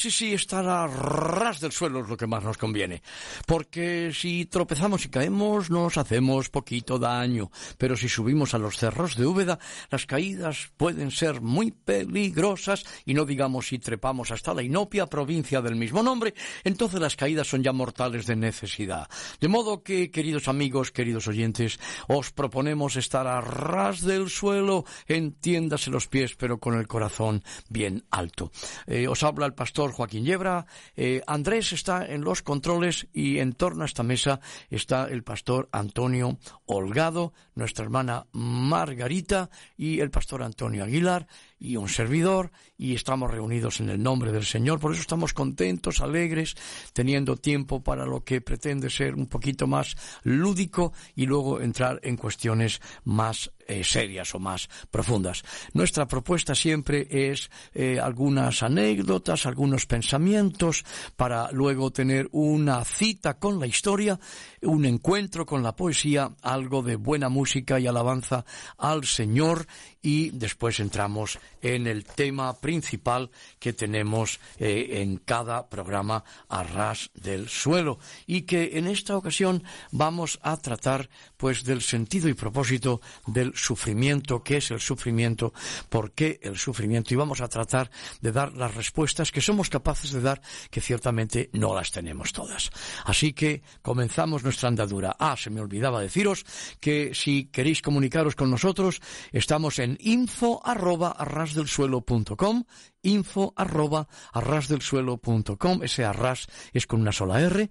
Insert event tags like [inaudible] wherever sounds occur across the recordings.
Sí, sí, estar a ras del suelo es lo que más nos conviene. Porque si tropezamos y caemos, nos hacemos poquito daño. Pero si subimos a los cerros de Úbeda, las caídas pueden ser muy peligrosas y no digamos si trepamos hasta la inopia provincia del mismo nombre, entonces las caídas son ya mortales de necesidad. De modo que, queridos amigos, queridos oyentes, os proponemos estar a ras del suelo, entiéndase los pies, pero con el corazón bien alto. Eh, os habla el pastor Joaquín Yebra. Eh, Andrés está en los controles y en torno a esta mesa está el pastor Antonio Holgado, nuestra hermana Margarita y el pastor Antonio Aguilar y un servidor y estamos reunidos en el nombre del Señor. Por eso estamos contentos, alegres, teniendo tiempo para lo que pretende ser un poquito más lúdico y luego entrar en cuestiones más eh, serias o más profundas. Nuestra propuesta siempre es eh, algunas anécdotas, algunos pensamientos para luego tener una cita con la historia, un encuentro con la poesía, algo de buena música y alabanza al Señor y después entramos en el tema principal que tenemos eh, en cada programa a ras del suelo y que en esta ocasión vamos a tratar pues del sentido y propósito del sufrimiento, qué es el sufrimiento, por qué el sufrimiento y vamos a tratar de dar las respuestas que somos capaces de dar que ciertamente no las tenemos todas. Así que comenzamos nuestra andadura. Ah, se me olvidaba deciros que si queréis comunicaros con nosotros estamos en info arroba arrasdelsuelo.com info arroba arrasdelsuelo.com ese arras es con una sola R.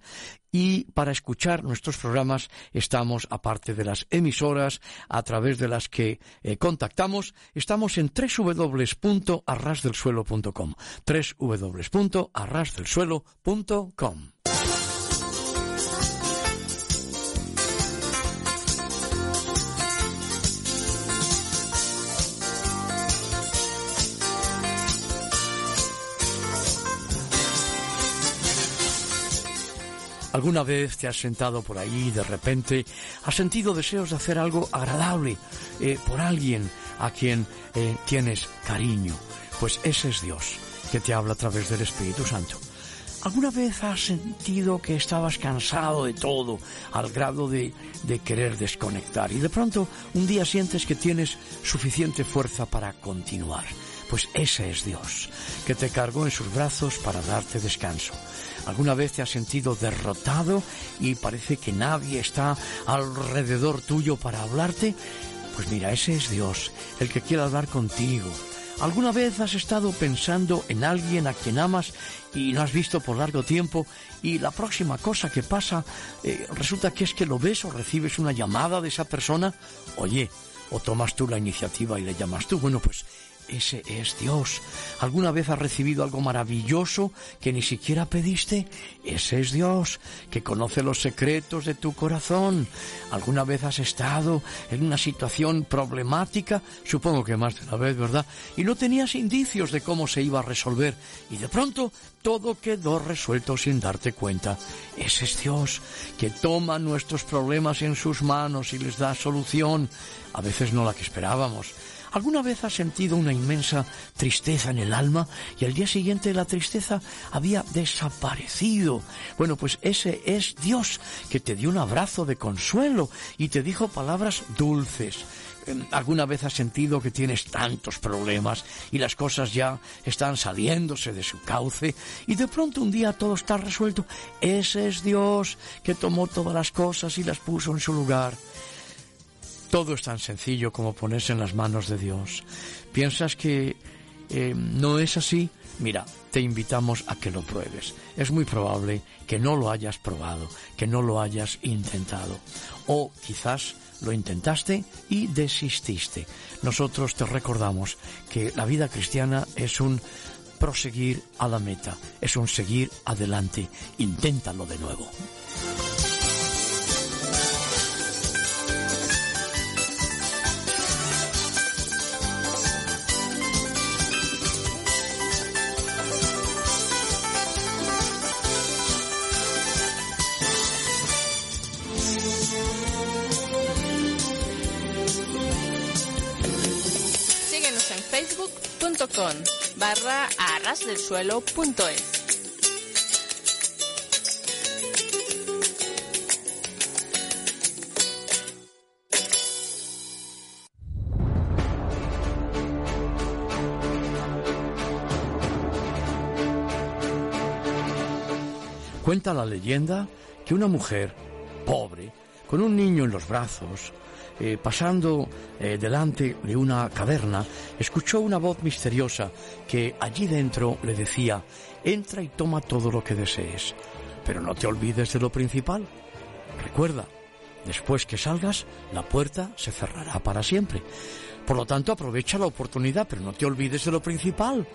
Y para escuchar nuestros programas estamos, aparte de las emisoras a través de las que eh, contactamos, estamos en www.arrasdelsuelo.com www.arrasdelsuelo.com ¿Alguna vez te has sentado por ahí y de repente has sentido deseos de hacer algo agradable eh, por alguien a quien eh, tienes cariño? Pues ese es Dios que te habla a través del Espíritu Santo. ¿Alguna vez has sentido que estabas cansado de todo al grado de, de, querer desconectar y de pronto un día sientes que tienes suficiente fuerza para continuar? Pues ese es Dios, que te cargó en sus brazos para darte descanso. ¿Alguna vez te has sentido derrotado y parece que nadie está alrededor tuyo para hablarte? Pues mira, ese es Dios, el que quiere hablar contigo. ¿Alguna vez has estado pensando en alguien a quien amas y no has visto por largo tiempo y la próxima cosa que pasa eh, resulta que es que lo ves o recibes una llamada de esa persona? Oye, o tomas tú la iniciativa y le llamas tú. Bueno, pues ese es Dios. ¿Alguna vez has recibido algo maravilloso que ni siquiera pediste? Ese es Dios, que conoce los secretos de tu corazón. ¿Alguna vez has estado en una situación problemática? Supongo que más de una vez, ¿verdad? Y no tenías indicios de cómo se iba a resolver. Y de pronto todo quedó resuelto sin darte cuenta. Ese es Dios, que toma nuestros problemas en sus manos y les da solución. A veces no la que esperábamos ¿Alguna vez has sentido una inmensa tristeza en el alma y al día siguiente la tristeza había desaparecido? Bueno, pues ese es Dios que te dio un abrazo de consuelo y te dijo palabras dulces. Em, ¿Alguna vez has sentido que tienes tantos problemas y las cosas ya están saliéndose de su cauce y de pronto un día todo está resuelto? Ese es Dios que tomó todas las cosas y las puso en su lugar. Todo es tan sencillo como ponerse en las manos de Dios. ¿Piensas que em, no es así? Mira, te invitamos a que lo pruebes. Es muy probable que no lo hayas probado, que no lo hayas intentado. O quizás lo intentaste y desististe. Nosotros te recordamos que la vida cristiana es un proseguir a la meta, es un seguir adelante. Inténtalo de nuevo. arrasdelsuelo.es. Cuenta la leyenda que una mujer pobre, con un niño en los brazos, eh, pasando eh, delante de una caverna, escuchó una voz misteriosa que allí dentro le decía, entra y toma todo lo que desees, pero no te olvides de lo principal. Recuerda, después que salgas, la puerta se cerrará para siempre. Por lo tanto, aprovecha la oportunidad, pero no te olvides de lo principal.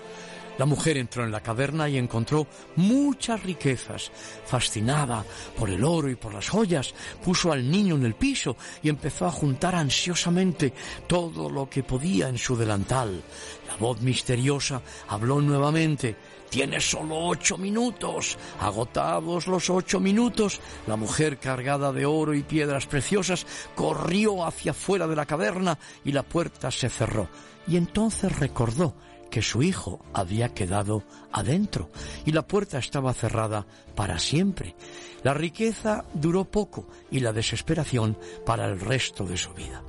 La mujer entró en la caverna y encontró muchas riquezas. Fascinada por el oro y por las joyas, puso al niño en el piso y empezó a juntar ansiosamente todo lo que podía en su delantal. La voz misteriosa habló nuevamente. Tienes solo ocho minutos. Agotados los ocho minutos, la mujer cargada de oro y piedras preciosas corrió hacia fuera de la caverna y la puerta se cerró. Y entonces recordó que su hijo había quedado adentro y la puerta estaba cerrada para siempre. La riqueza duró poco y la desesperación para el resto de su vida.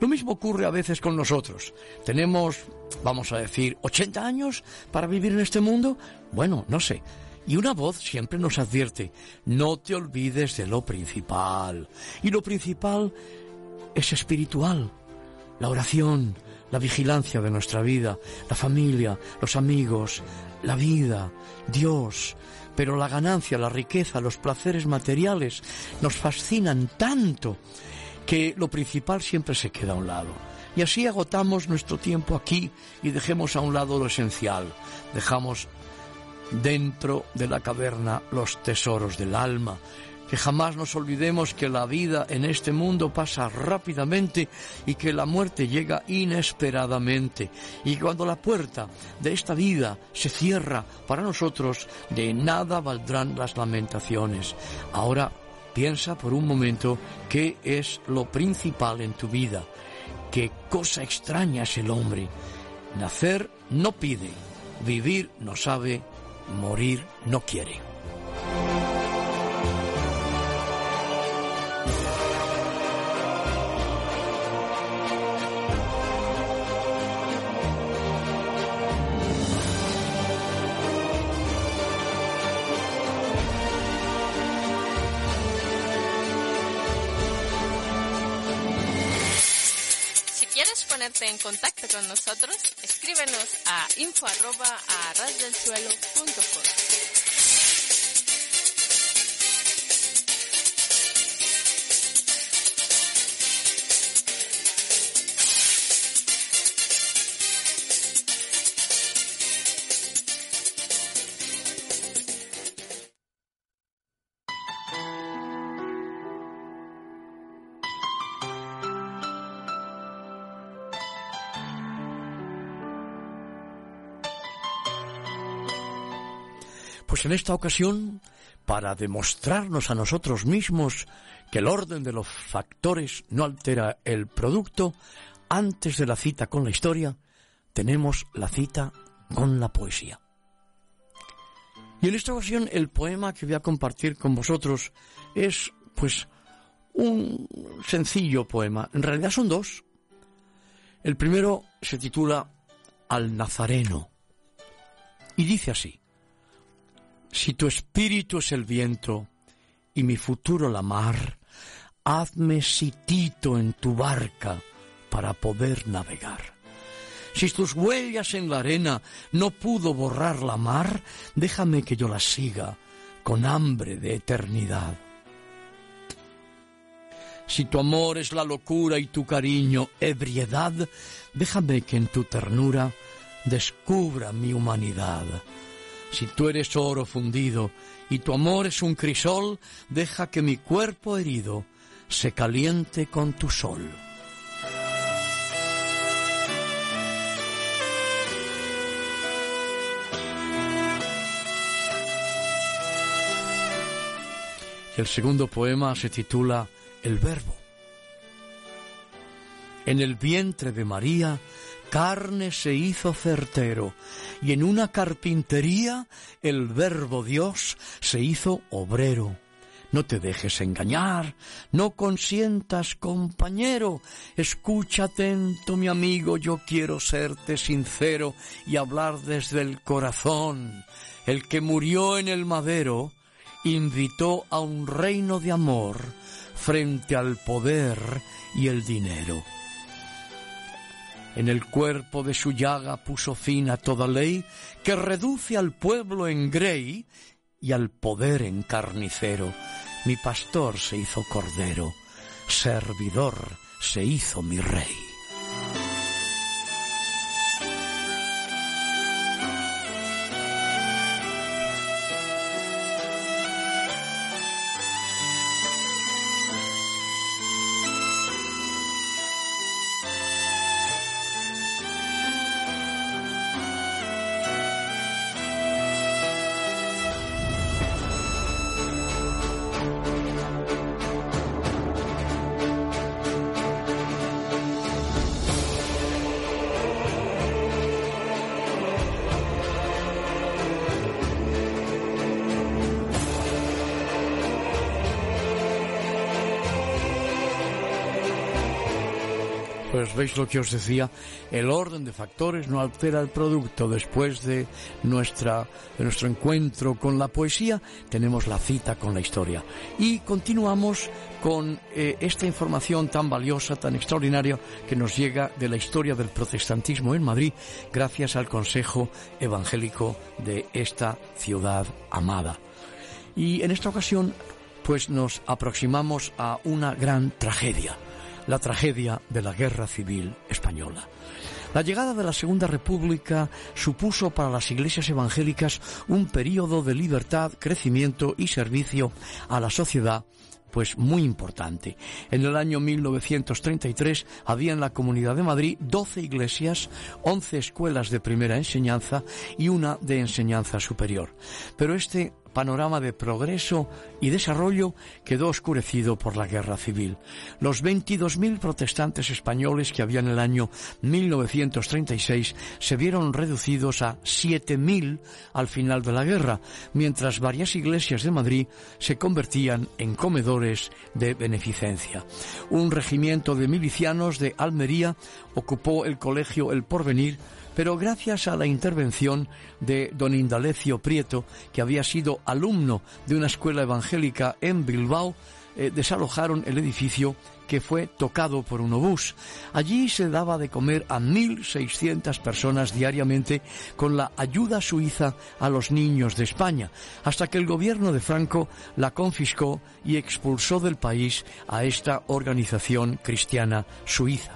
Lo mismo ocurre a veces con nosotros. Tenemos, vamos a decir, 80 años para vivir en este mundo. Bueno, no sé. Y una voz siempre nos advierte, no te olvides de lo principal. Y lo principal es espiritual. La oración, la vigilancia de nuestra vida, la familia, los amigos, la vida, Dios. Pero la ganancia, la riqueza, los placeres materiales nos fascinan tanto que lo principal siempre se queda a un lado. Y así agotamos nuestro tiempo aquí y dejemos a un lado lo esencial. Dejamos dentro de la caverna los tesoros del alma, que jamás nos olvidemos que la vida en este mundo pasa rápidamente y que la muerte llega inesperadamente. Y cuando la puerta de esta vida se cierra para nosotros, de nada valdrán las lamentaciones. Ahora piensa por un momento qué es lo principal en tu vida. Qué cosa extraña es el hombre. Nacer no pide, vivir no sabe, morir no quiere. En contacto con nosotros, escríbenos a info arroba a Pues en esta ocasión, para demostrarnos a nosotros mismos que el orden de los factores no altera el producto, antes de la cita con la historia, tenemos la cita con la poesía. Y en esta ocasión el poema que voy a compartir con vosotros es, pues, un sencillo poema. En realidad son dos. El primero se titula Al Nazareno y dice así. Si tu espíritu es el viento y mi futuro la mar, hazme sitito en tu barca para poder navegar. Si tus huellas en la arena no pudo borrar la mar, déjame que yo la siga con hambre de eternidad. Si tu amor es la locura y tu cariño ebriedad, déjame que en tu ternura descubra mi humanidad. Si tú eres oro fundido y tu amor es un crisol, deja que mi cuerpo herido se caliente con tu sol. El segundo poema se titula El Verbo. En el vientre de María carne se hizo certero, y en una carpintería el Verbo Dios se hizo obrero. No te dejes engañar, no consientas, compañero. Escucha atento, mi amigo, yo quiero serte sincero y hablar desde el corazón. El que murió en el madero invitó a un reino de amor frente al poder y el dinero. En el cuerpo de su llaga puso fin a toda ley que reduce al pueblo en grey y al poder en carnicero. Mi pastor se hizo cordero, servidor se hizo mi rey. Lo que os decía, el orden de factores no altera el producto. Después de, nuestra, de nuestro encuentro con la poesía, tenemos la cita con la historia. Y continuamos con eh, esta información tan valiosa, tan extraordinaria, que nos llega de la historia del protestantismo en Madrid, gracias al Consejo Evangélico de esta ciudad amada. Y en esta ocasión, pues nos aproximamos a una gran tragedia la tragedia de la Guerra Civil Española. La llegada de la Segunda República supuso para las iglesias evangélicas un período de libertad, crecimiento y servicio a la sociedad pues muy importante. En el año 1933 había en la Comunidad de Madrid 12 iglesias, 11 escuelas de primera enseñanza y una de enseñanza superior. Pero este panorama de progreso y desarrollo quedó oscurecido por la guerra civil. Los 22.000 protestantes españoles que había en el año 1936 se vieron reducidos a 7.000 al final de la guerra, mientras varias iglesias de Madrid se convertían en comedores de beneficencia. Un regimiento de milicianos de Almería ocupó el colegio El Porvenir pero gracias a la intervención de don Indalecio Prieto, que había sido alumno de una escuela evangélica en Bilbao, eh, desalojaron el edificio que fue tocado por un obús. Allí se daba de comer a 1.600 personas diariamente con la ayuda suiza a los niños de España, hasta que el gobierno de Franco la confiscó y expulsó del país a esta organización cristiana suiza.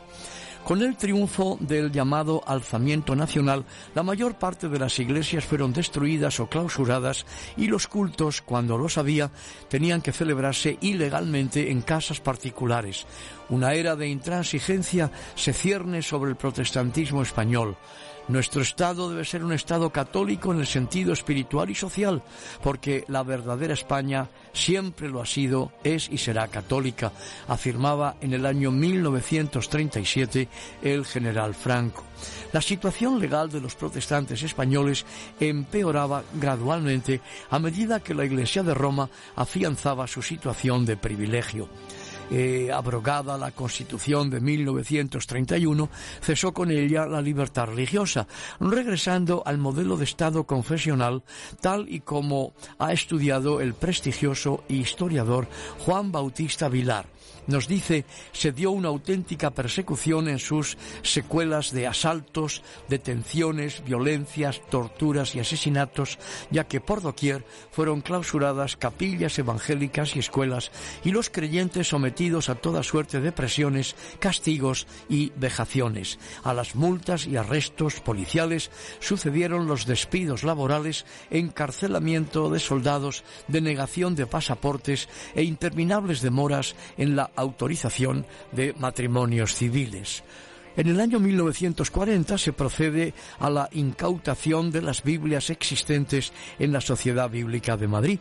Con el triunfo del llamado alzamiento nacional, la mayor parte de las iglesias fueron destruidas o clausuradas y los cultos, cuando los había, tenían que celebrarse ilegalmente en casas particulares. Una era de intransigencia se cierne sobre el protestantismo español. Nuestro Estado debe ser un Estado católico en el sentido espiritual y social, porque la verdadera España siempre lo ha sido, es y será católica, afirmaba en el año 1937 el general Franco. La situación legal de los protestantes españoles empeoraba gradualmente a medida que la Iglesia de Roma afianzaba su situación de privilegio. Eh, abrogada la Constitución de 1931, cesó con ella la libertad religiosa, regresando al modelo de Estado confesional tal y como ha estudiado el prestigioso historiador Juan Bautista Vilar nos dice, se dio una auténtica persecución en sus secuelas de asaltos, detenciones, violencias, torturas y asesinatos, ya que por doquier fueron clausuradas capillas evangélicas y escuelas y los creyentes sometidos a toda suerte de presiones, castigos y vejaciones. A las multas y arrestos policiales sucedieron los despidos laborales, encarcelamiento de soldados, denegación de pasaportes e interminables demoras en la autorización de matrimonios civiles. En el año 1940 se procede a la incautación de las Biblias existentes en la Sociedad Bíblica de Madrid.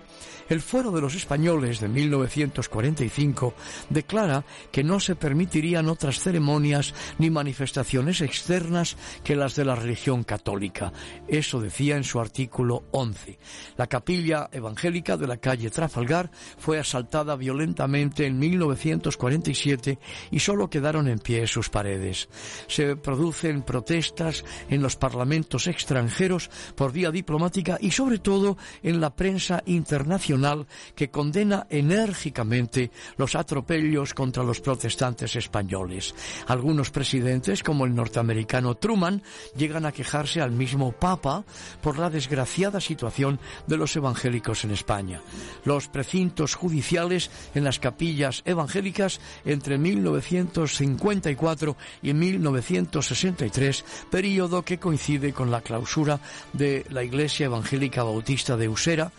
El Foro de los Españoles de 1945 declara que no se permitirían otras ceremonias ni manifestaciones externas que las de la religión católica. Eso decía en su artículo 11. La capilla evangélica de la calle Trafalgar fue asaltada violentamente en 1947 y solo quedaron en pie sus paredes se producen protestas en los parlamentos extranjeros por vía diplomática y sobre todo en la prensa internacional que condena enérgicamente los atropellos contra los protestantes españoles. Algunos presidentes, como el norteamericano Truman, llegan a quejarse al mismo Papa por la desgraciada situación de los evangélicos en España. Los precintos judiciales en las capillas evangélicas entre 1954 y 1963, periodo que coincide con la clausura de la Iglesia Evangélica Bautista de Usera,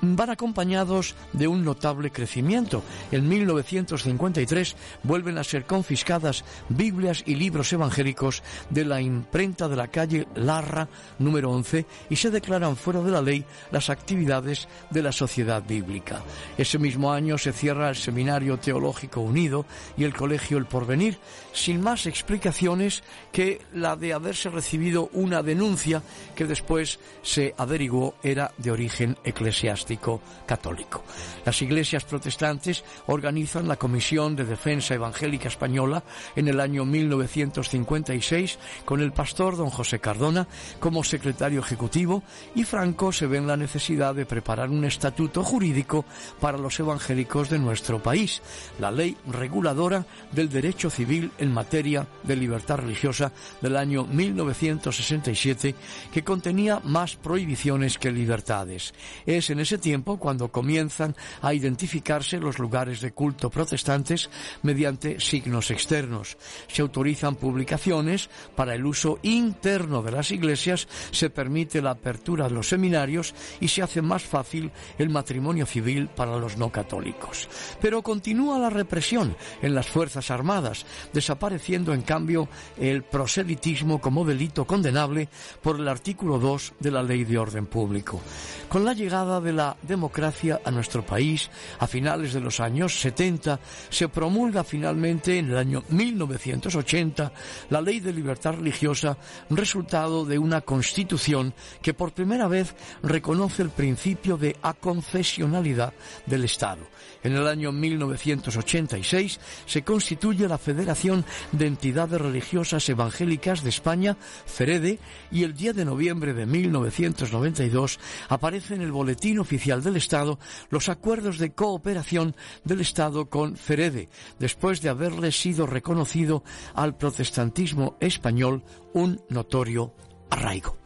van acompañados de un notable crecimiento. En 1953 vuelven a ser confiscadas Biblias y libros evangélicos de la imprenta de la calle Larra número 11 y se declaran fuera de la ley las actividades de la Sociedad Bíblica. Ese mismo año se cierra el Seminario Teológico Unido y el Colegio El Porvenir, sin más explicaciones que la de haberse recibido una denuncia que después se averiguó era de origen eclesiástico católico. Las iglesias protestantes organizan la Comisión de Defensa Evangélica Española en el año 1956 con el pastor don José Cardona como secretario ejecutivo y Franco se ve en la necesidad de preparar un estatuto jurídico para los evangélicos de nuestro país, la ley reguladora del derecho civil en materia de libertad religiosa del año 1967 que contenía más prohibiciones que libertades. Es en ese tiempo cuando comienzan a identificarse los lugares de culto protestantes mediante signos externos. Se autorizan publicaciones para el uso interno de las iglesias, se permite la apertura de los seminarios y se hace más fácil el matrimonio civil para los no católicos. Pero continúa la represión en las Fuerzas Armadas, desapareciendo en cambio el proselitismo como delito condenable por el artículo 2 de la Ley de Orden Público. Con la llegada de la democracia a nuestro país a finales de los años 70, se promulga finalmente en el año 1980 la Ley de Libertad Religiosa, resultado de una constitución que por primera vez reconoce el principio de aconfesionalidad del Estado. En el año 1986 se constituye la Federación de Entidades Religiosas Evangélicas de España, FEREDE, y el 10 de noviembre de 1992 aparece en el Boletín Oficial del Estado los acuerdos de cooperación del Estado con FEREDE, después de haberle sido reconocido al protestantismo español un notorio arraigo.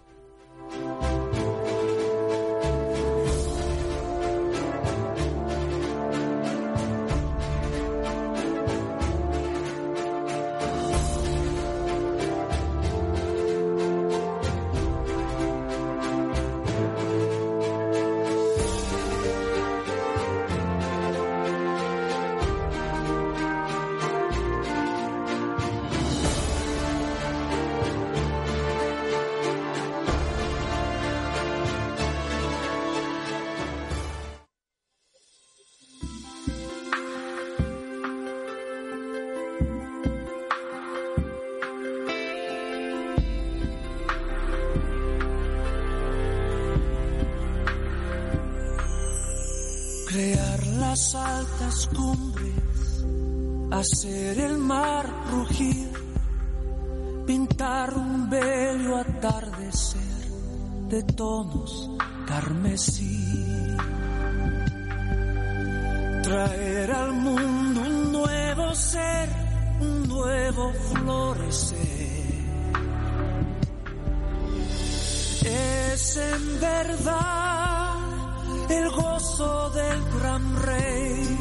Crear las altas cumbres, hacer el mar rugir, pintar un bello atardecer de tonos carmesí, traer al mundo un nuevo ser, un nuevo florecer. Es en verdad el gozo del gran rey.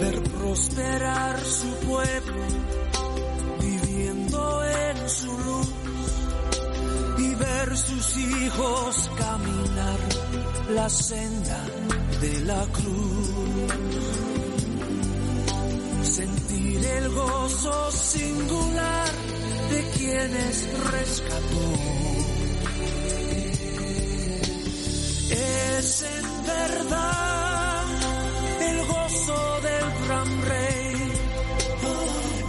Ver prosperar su pueblo, viviendo en su luz, y ver sus hijos caminar la senda de la cruz. Sentir el gozo singular de quienes rescató. Es en verdad el gozo del gran rey.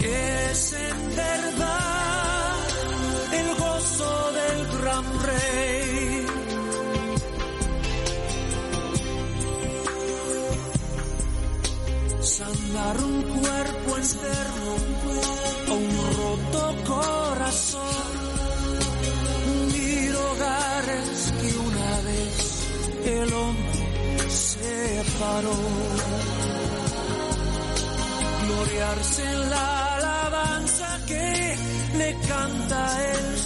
Es en verdad el gozo del gran rey. Sanar un cuerpo enfermo o un roto corazón, unir hogares que una vez el hombre separó. Gloriarse en la alabanza que le canta el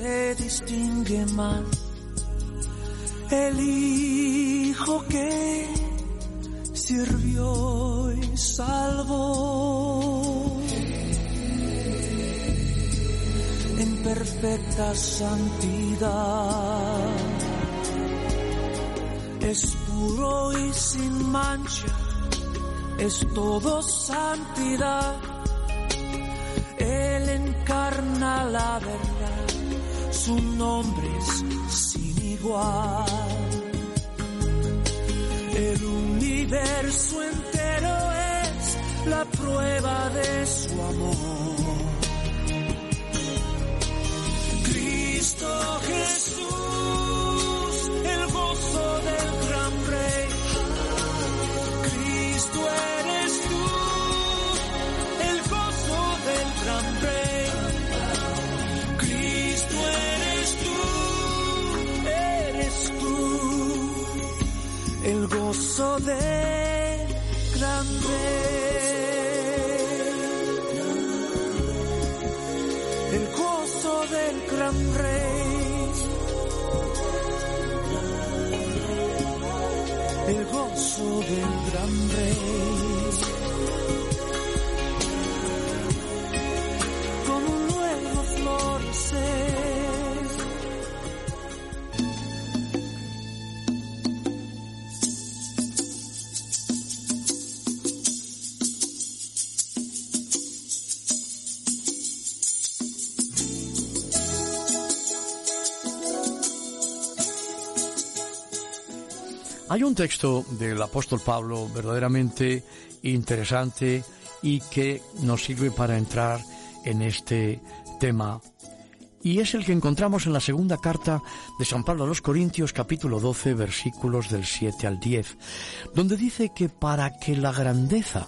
se distingue más. El hijo que sirvió y salvó en perfecta santidad. Es puro y sin mancha, es todo santidad. Él encarna la verdad, su nombre es sin igual. El universo entero es la prueba de su amor. Cristo Jesús, gozo del gran rey. El gozo del gran rey. El gozo del gran rey. Hay un texto del apóstol Pablo verdaderamente interesante y que nos sirve para entrar en este tema. Y es el que encontramos en la segunda carta de San Pablo a los Corintios capítulo 12 versículos del 7 al 10, donde dice que para que la grandeza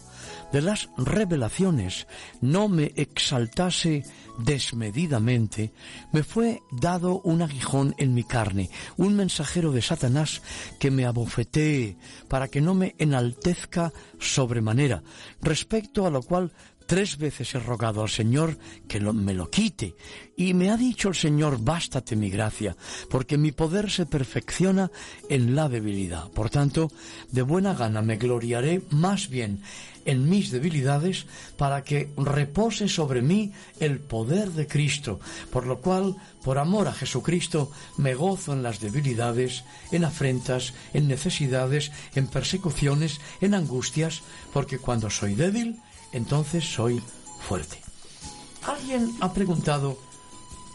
de las revelaciones no me exaltase desmedidamente, me fue dado un aguijón en mi carne, un mensajero de Satanás que me abofetee para que no me enaltezca sobremanera, respecto a lo cual Tres veces he rogado al Señor que me lo quite, y me ha dicho el Señor, bástate mi gracia, porque mi poder se perfecciona en la debilidad. Por tanto, de buena gana me gloriaré más bien en mis debilidades, para que repose sobre mí el poder de Cristo, por lo cual, por amor a Jesucristo, me gozo en las debilidades, en afrentas, en necesidades, en persecuciones, en angustias, porque cuando soy débil, entonces soy fuerte. Alguien ha preguntado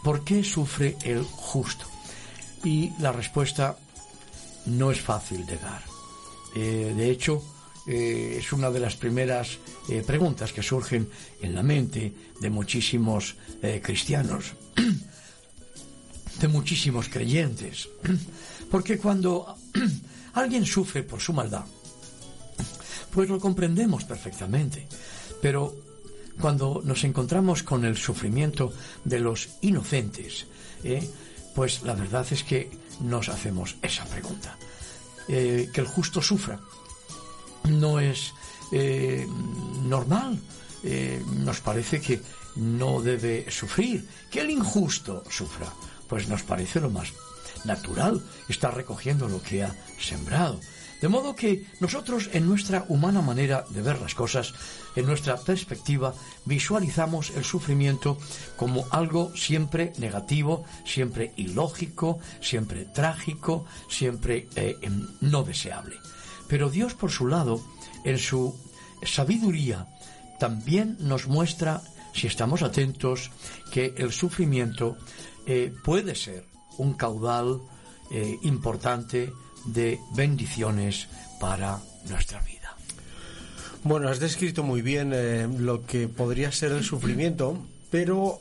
¿por qué sufre el justo? Y la respuesta no es fácil de dar. Eh, de hecho, eh, es una de las primeras eh, preguntas que surgen en la mente de muchísimos cristianos, [clears throat] de muchísimos creyentes. [clears throat] Porque cuando [clears throat] alguien sufre por su maldad, pues lo comprendemos perfectamente. Pero cuando nos encontramos con el sufrimiento de los inocentes, pues la verdad es que nos hacemos esa pregunta. Eh, que el justo sufra no es eh, normal. Eh, nos parece que no debe sufrir. Que el injusto sufra, pues nos parece lo más natural. Está recogiendo lo que ha sembrado. De modo que nosotros en nuestra humana manera de ver las cosas, en nuestra perspectiva, visualizamos el sufrimiento como algo siempre negativo, siempre ilógico, siempre trágico, siempre eh, no deseable. Pero Dios, por su lado, en su sabiduría, también nos muestra, si estamos atentos, que el sufrimiento eh, puede ser un caudal eh, importante de bendiciones para nuestra vida. Bueno, has descrito muy bien eh, lo que podría ser el sufrimiento, pero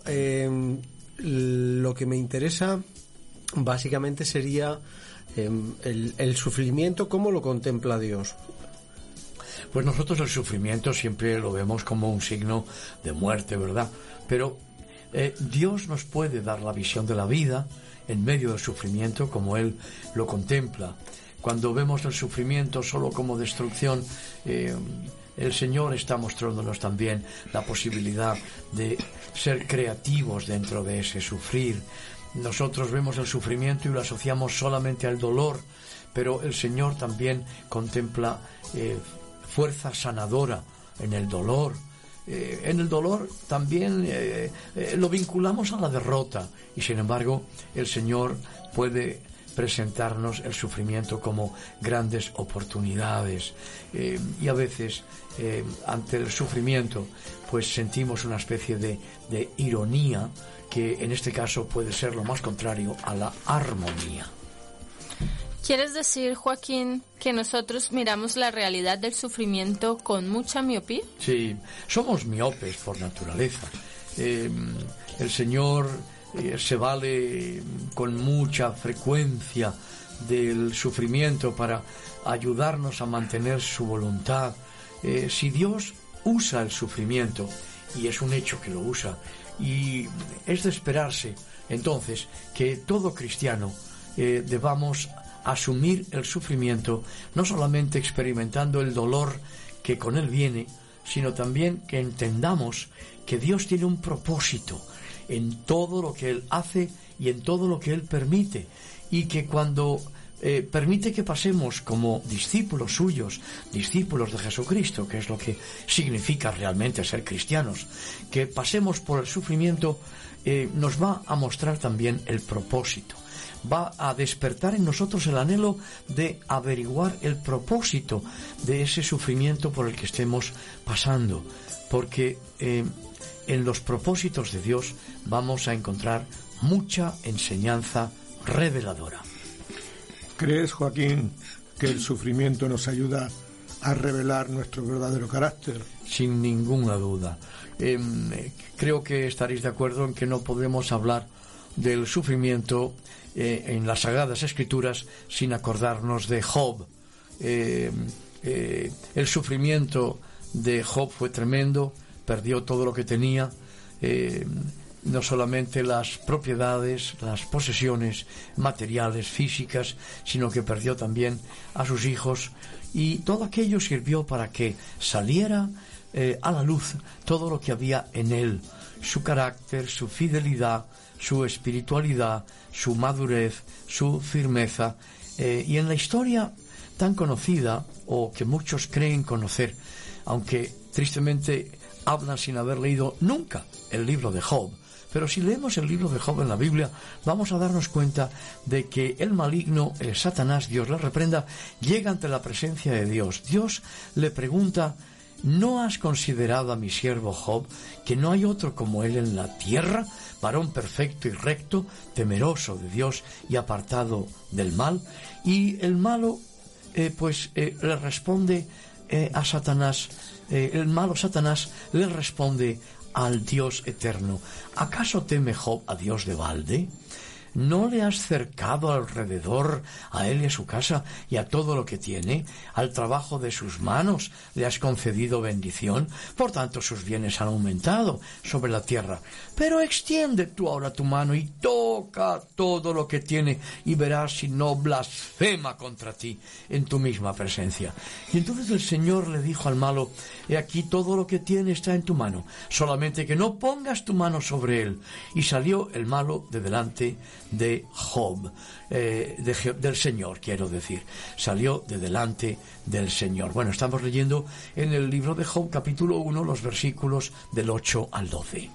lo que me interesa básicamente sería el, el sufrimiento, ¿cómo lo contempla Dios? Pues nosotros el sufrimiento siempre lo vemos como un signo de muerte, ¿verdad? Pero Dios nos puede dar la visión de la vida, en medio del sufrimiento como Él lo contempla. Cuando vemos el sufrimiento solo como destrucción, eh, el Señor está mostrándonos también la posibilidad de ser creativos dentro de ese sufrir. Nosotros vemos el sufrimiento y lo asociamos solamente al dolor, pero el Señor también contempla eh, fuerza sanadora en el dolor, eh, en el dolor también eh, lo vinculamos a la derrota y sin embargo el Señor puede presentarnos el sufrimiento como grandes oportunidades y a veces ante el sufrimiento pues sentimos una especie de, de ironía que en este caso puede ser lo más contrario a la armonía. ¿Quieres decir, Joaquín, que nosotros miramos la realidad del sufrimiento con mucha miopía? Sí, somos miopes por naturaleza. Eh, el Señor eh, se vale con mucha frecuencia del sufrimiento para ayudarnos a mantener su voluntad. Eh, si Dios usa el sufrimiento, y es un hecho que lo usa, y es de esperarse entonces que todo cristiano debamos asumir el sufrimiento, no solamente experimentando el dolor que con él viene, sino también que entendamos que Dios tiene un propósito en todo lo que Él hace y en todo lo que Él permite, y que cuando eh, permite que pasemos como discípulos suyos, discípulos de Jesucristo, que es lo que significa realmente ser cristianos, que pasemos por el sufrimiento, eh, nos va a mostrar también el propósito. Va a despertar en nosotros el anhelo de averiguar el propósito de ese sufrimiento por el que estemos pasando, porque eh, en los propósitos de Dios vamos a encontrar mucha enseñanza reveladora. ¿Crees, Joaquín, que el sufrimiento nos ayuda a revelar nuestro verdadero carácter? Sin ninguna duda. Em, creo que estaréis de acuerdo en que no podemos hablar del sufrimiento eh, en las Sagradas Escrituras sin acordarnos de Job. Eh, eh, el sufrimiento de Job fue tremendo, perdió todo lo que tenía, no solamente las propiedades, las posesiones materiales, físicas, sino que perdió también a sus hijos y todo aquello sirvió para que saliera a la luz todo lo que había en él, su carácter, su fidelidad, su espiritualidad, su madurez, su firmeza. Eh, y en la historia tan conocida, o que muchos creen conocer, aunque tristemente hablan sin haber leído nunca el libro de Job, pero si leemos el libro de Job en la Biblia, vamos a darnos cuenta de que el maligno, el Satanás, Dios le reprenda, llega ante la presencia de Dios. Dios le pregunta, ¿no has considerado a mi siervo Job, que no hay otro como él en la tierra, varón perfecto y recto, temeroso de Dios y apartado del mal? Y el malo, eh, pues, eh, le responde eh, a Satanás, el malo Satanás le responde al Dios eterno. ¿Acaso teme Job a Dios de balde? ¿No le has cercado alrededor a él y a su casa y a todo lo que tiene? Al trabajo de sus manos le has concedido bendición, por tanto sus bienes han aumentado sobre la tierra. Pero extiende tú ahora tu mano y toca todo lo que tiene y verás si no blasfema contra ti en tu misma presencia. Y entonces el Señor le dijo al malo, he aquí todo lo que tiene está en tu mano, solamente que no pongas tu mano sobre él. Y salió el malo de delante de Job, eh, del Señor, quiero decir. Salió de delante del Señor. Bueno, estamos leyendo en el libro de Job, capítulo 1, los versículos del 8 al 12.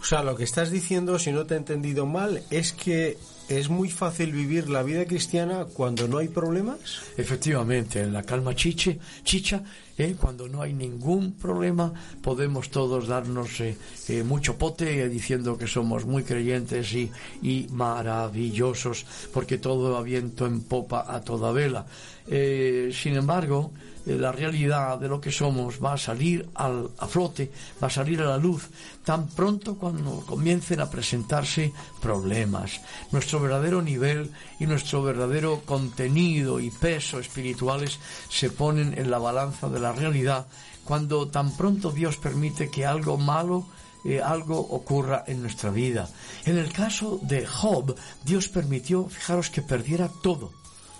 O sea, lo que estás diciendo, si no te he entendido mal, es que es muy fácil vivir la vida cristiana cuando no hay problemas. Efectivamente, en la calma chiche, chicha, eh, cuando no hay ningún problema, podemos todos darnos eh, eh, mucho pote diciendo que somos muy creyentes y, y maravillosos, porque todo va viento en popa a toda vela. sin embargo, la realidad de lo que somos va a salir al, a flote, va a salir a la luz tan pronto cuando comiencen a presentarse problemas. Nuestro verdadero nivel y nuestro verdadero contenido y peso espirituales se ponen en la balanza de la realidad cuando tan pronto Dios permite que algo malo eh, algo ocurra en nuestra vida. En el caso de Job, Dios permitió, fijaros, que perdiera todo,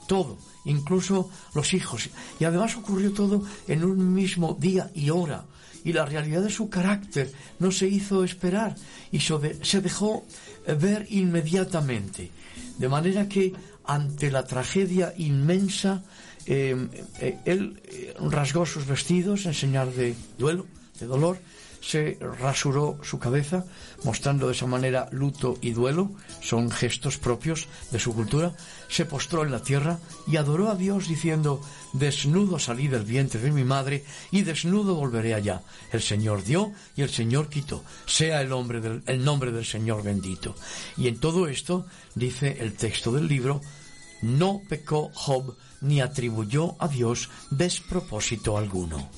todo incluso los hijos. Y además ocurrió todo en un mismo día y hora. Y la realidad de su carácter no se hizo esperar y se dejó ver inmediatamente. De manera que ante la tragedia inmensa, em, eh, él eh, rasgó sus vestidos en señal de duelo, de dolor, se rasuró su cabeza, mostrando de esa manera luto y duelo, son gestos propios de su cultura, se postró en la tierra y adoró a Dios diciendo, desnudo salí del vientre de mi madre y desnudo volveré allá. El Señor dio y el Señor quitó. Sea el, el nombre del Señor bendito. Y en todo esto, dice el texto del libro, no pecó Job ni atribuyó a Dios despropósito alguno.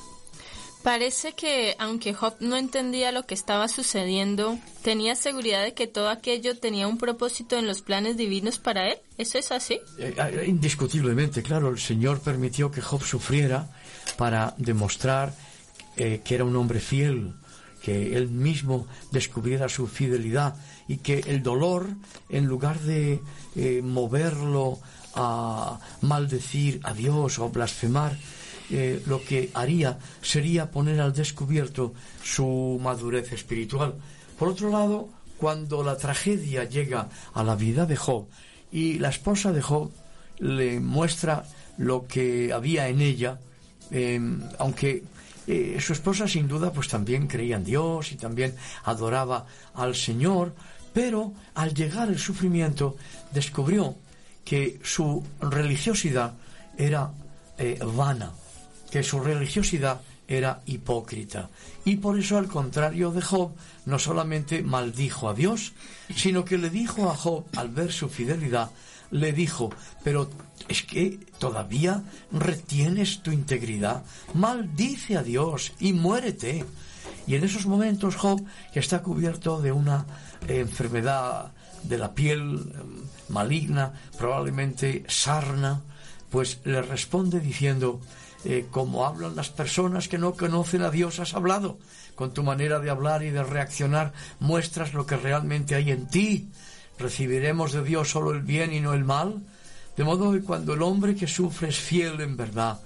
Parece que, aunque Job no entendía lo que estaba sucediendo, tenía seguridad de que todo aquello tenía un propósito en los planes divinos para él. ¿Eso es así? Eh, eh, indiscutiblemente, claro. El Señor permitió que Job sufriera para demostrar eh, que era un hombre fiel, que él mismo descubriera su fidelidad y que el dolor, en lugar de moverlo a maldecir a Dios o blasfemar, eh, lo que haría sería poner al descubierto su madurez espiritual. Por otro lado, cuando la tragedia llega a la vida de Job y la esposa de Job le muestra lo que había en ella, em, aunque eh, su esposa sin duda pues también creía en Dios y también adoraba al Señor, pero al llegar el sufrimiento descubrió que su religiosidad era eh, vana, que su religiosidad era hipócrita. Y por eso, al contrario de Job, no solamente maldijo a Dios, sino que le dijo a Job, al ver su fidelidad, le dijo, pero es que todavía retienes tu integridad, maldice a Dios y muérete. Y en esos momentos Job, que está cubierto de una enfermedad de la piel em, maligna, probablemente sarna, pues le responde diciendo, eh, como hablan las personas que no conocen a Dios, has hablado. Con tu manera de hablar y de reaccionar muestras lo que realmente hay en ti. ¿Recibiremos de Dios solo el bien y no el mal? De modo que cuando el hombre que sufre es fiel en verdad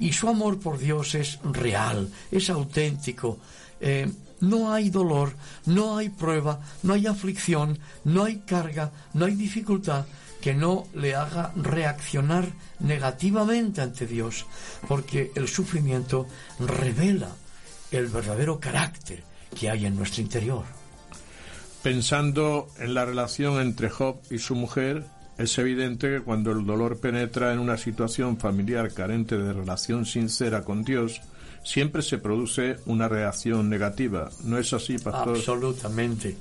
y su amor por Dios es real, es auténtico, eh, no hay dolor, no hay prueba, no hay aflicción, no hay carga, no hay dificultad que no le haga reaccionar negativamente ante Dios, porque el sufrimiento revela el verdadero carácter que hay en nuestro interior. Pensando en la relación entre Job y su mujer, es evidente que cuando el dolor penetra en una situación familiar carente de relación sincera con Dios, siempre se produce una reacción negativa. ¿No es así, pastor? Absolutamente,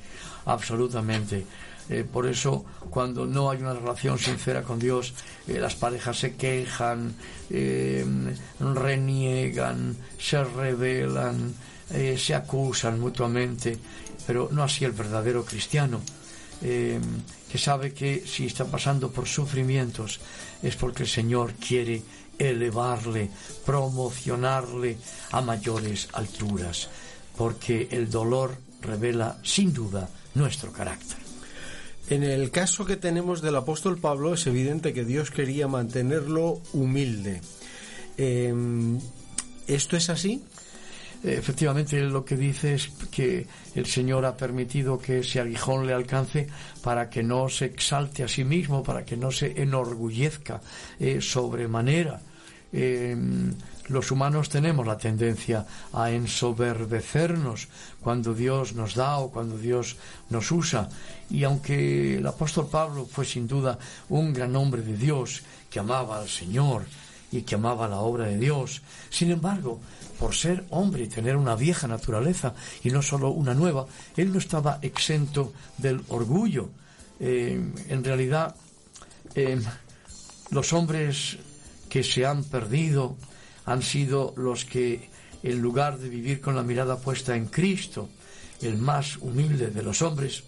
absolutamente. Eh, por eso, cuando no hay una relación sincera con Dios, eh, las parejas se quejan, eh, reniegan, se rebelan, se acusan mutuamente, pero no así el verdadero cristiano, que sabe que si está pasando por sufrimientos es porque el Señor quiere elevarle, promocionarle a mayores alturas, porque el dolor revela sin duda nuestro carácter. En el caso que tenemos del apóstol Pablo es evidente que Dios quería mantenerlo humilde. Em, ¿Esto es así? Efectivamente, lo que dice es que el Señor ha permitido que ese aguijón le alcance para que no se exalte a sí mismo, para que no se enorgullezca eh, sobremanera. Em, los humanos tenemos la tendencia a ensoberbecernos cuando Dios nos da o cuando Dios nos usa. Y aunque el apóstol Pablo fue sin duda un gran hombre de Dios que amaba al Señor y que amaba la obra de Dios, sin embargo, por ser hombre y tener una vieja naturaleza y no solo una nueva, él no estaba exento del orgullo. Eh, en realidad, eh, los hombres que se han perdido han sido los que, en lugar de vivir con la mirada puesta en Cristo, el más humilde de los hombres,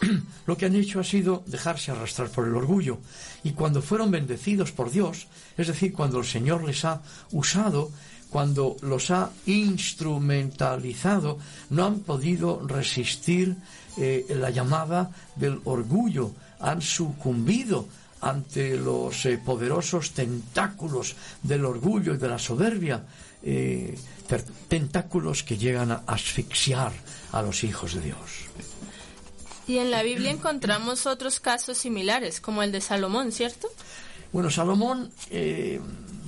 [clears throat] lo que han hecho ha sido dejarse arrastrar por el orgullo. Y cuando fueron bendecidos por Dios, es decir, cuando el Señor les ha usado, cuando los ha instrumentalizado, no han podido resistir eh, la llamada del orgullo, han sucumbido ante los eh, poderosos tentáculos del orgullo y de la soberbia, eh, tentáculos que llegan a asfixiar a los hijos de Dios. Y en la Biblia encontramos otros casos similares, como el de Salomón, ¿cierto? Bueno, Salomón eh,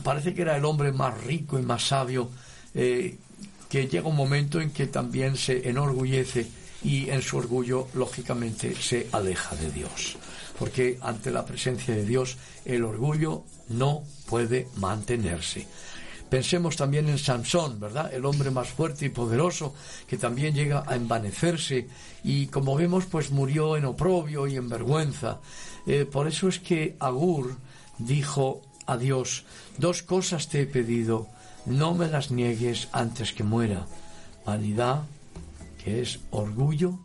parece que era el hombre más rico y más sabio, que llega un momento en que también se enorgullece y en su orgullo, lógicamente, se aleja de Dios porque ante la presencia de Dios el orgullo no puede mantenerse. Pensemos también en Sansón, ¿verdad? El hombre más fuerte y poderoso que también llega a envanecerse y como vemos pues murió en oprobio y en vergüenza. Eh, por eso es que Agur dijo a Dios, dos cosas te he pedido, no me las niegues antes que muera. Vanidad, que es orgullo,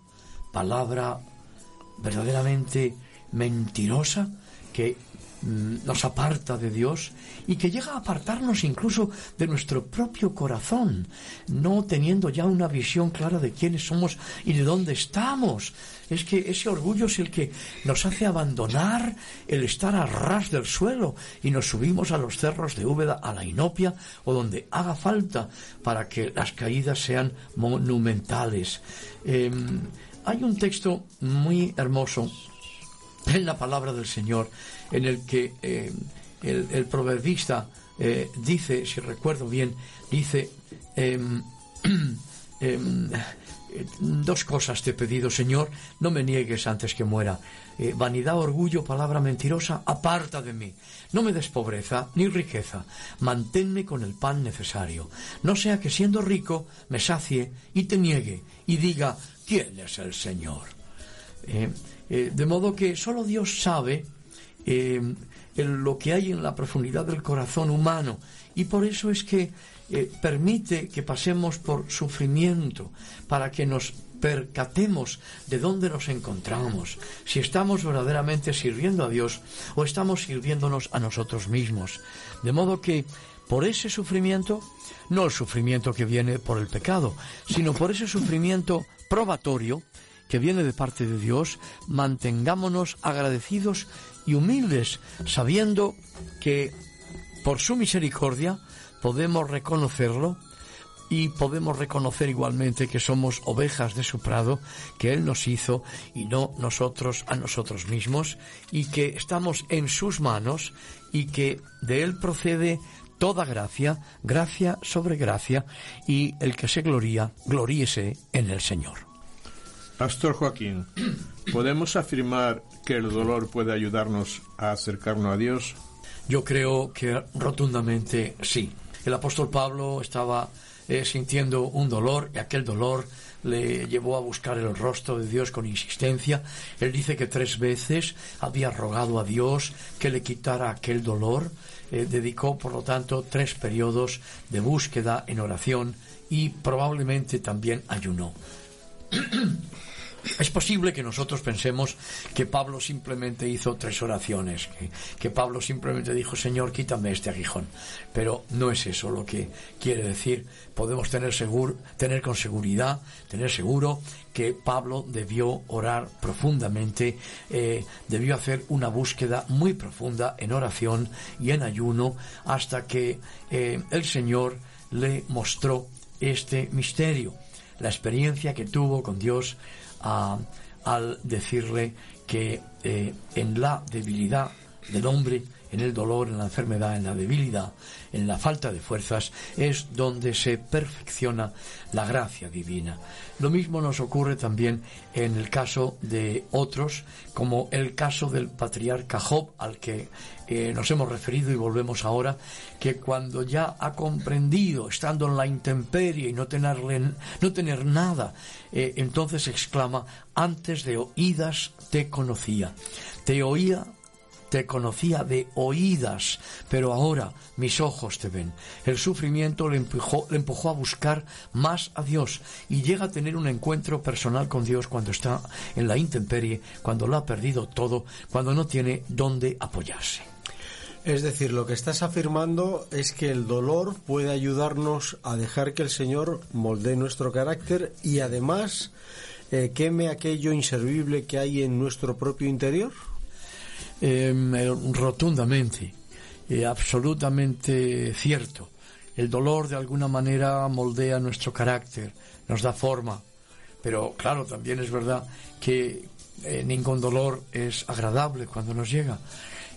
palabra verdaderamente mentirosa que mm, nos aparta de Dios y que llega a apartarnos incluso de nuestro propio corazón, no teniendo ya una visión clara de quiénes somos y de dónde estamos. Es que ese orgullo es el que nos hace abandonar el estar a ras del suelo y nos subimos a los cerros de Úbeda, a la Inopia o donde haga falta para que las caídas sean monumentales. Em, hay un texto muy hermoso en la palabra del Señor, en el que eh, el, proverbista eh, dice, si recuerdo bien, dice, em, [clears throat] em, dos cosas te he pedido, Señor, no me niegues antes que muera. Eh, vanidad, orgullo, palabra mentirosa, aparta de mí. No me des pobreza ni riqueza, manténme con el pan necesario. No sea que siendo rico me sacie y te niegue y diga, ¿quién es el Señor? De modo que solo Dios sabe eh, lo que hay en la profundidad del corazón humano y por eso es que eh, permite que pasemos por sufrimiento para que nos percatemos de dónde nos encontramos, si estamos verdaderamente sirviendo a Dios o estamos sirviéndonos a nosotros mismos. De modo que por ese sufrimiento, no el sufrimiento que viene por el pecado, sino por ese sufrimiento probatorio, que viene de parte de Dios, mantengámonos agradecidos y humildes, sabiendo que por su misericordia podemos reconocerlo y podemos reconocer igualmente que somos ovejas de su prado, que Él nos hizo y no nosotros a nosotros mismos, y que estamos en sus manos y que de Él procede toda gracia, gracia sobre gracia, y el que se gloría, gloríese en el Señor. Pastor Joaquín, ¿podemos afirmar que el dolor puede ayudarnos a acercarnos a Dios? Yo creo que rotundamente sí. El apóstol Pablo estaba eh, sintiendo un dolor y aquel dolor le llevó a buscar el rostro de Dios con insistencia. Él dice que tres veces había rogado a Dios que le quitara aquel dolor. Eh, dedicó, por lo tanto, tres periodos de búsqueda en oración y probablemente también ayunó. [clears throat] Es posible que nosotros pensemos que Pablo simplemente hizo tres oraciones, que, Pablo simplemente dijo, Señor, quítame este aguijón. Pero no es eso lo que quiere decir. Podemos tener, seguro, tener con seguridad, tener seguro que Pablo debió orar profundamente, eh, debió hacer una búsqueda muy profunda en oración y en ayuno hasta que eh, el Señor le mostró este misterio, la experiencia que tuvo con Dios al decirle que eh, en la debilidad del hombre, en el dolor, en la enfermedad, en la debilidad, en la falta de fuerzas, es donde se perfecciona la gracia divina. Lo mismo nos ocurre también en el caso de otros, como el caso del patriarca Job, al que nos hemos referido y volvemos ahora, que cuando ya ha comprendido, estando en la intemperie y no, tenerle, no tener nada, eh, entonces exclama, antes de oídas te conocía. Te oía te conocía de oídas, pero ahora mis ojos te ven. El sufrimiento le empujó, le empujó a buscar más a Dios y llega a tener un encuentro personal con Dios cuando está en la intemperie, cuando lo ha perdido todo, cuando no tiene dónde apoyarse. Es decir, lo que estás afirmando es que el dolor puede ayudarnos a dejar que el Señor moldee nuestro carácter y además eh, queme aquello inservible que hay en nuestro propio interior. Em, eh, rotundamente, eh, absolutamente cierto. El dolor de alguna manera moldea nuestro carácter, nos da forma, pero claro, también es verdad que ningún dolor es agradable cuando nos llega.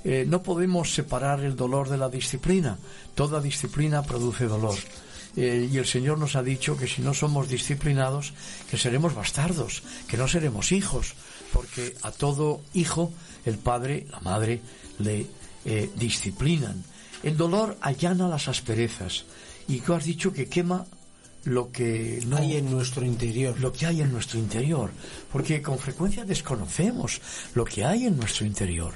No podemos separar el dolor de la disciplina. Toda disciplina produce dolor. y el Señor nos ha dicho que si no somos disciplinados, que seremos bastardos, que no seremos hijos, porque a todo hijo el padre, la madre le eh, disciplinan. El dolor allana las asperezas y tú has dicho que quema lo que no hay en nuestro interior. Lo que hay en nuestro interior. Porque con frecuencia desconocemos lo que hay en nuestro interior.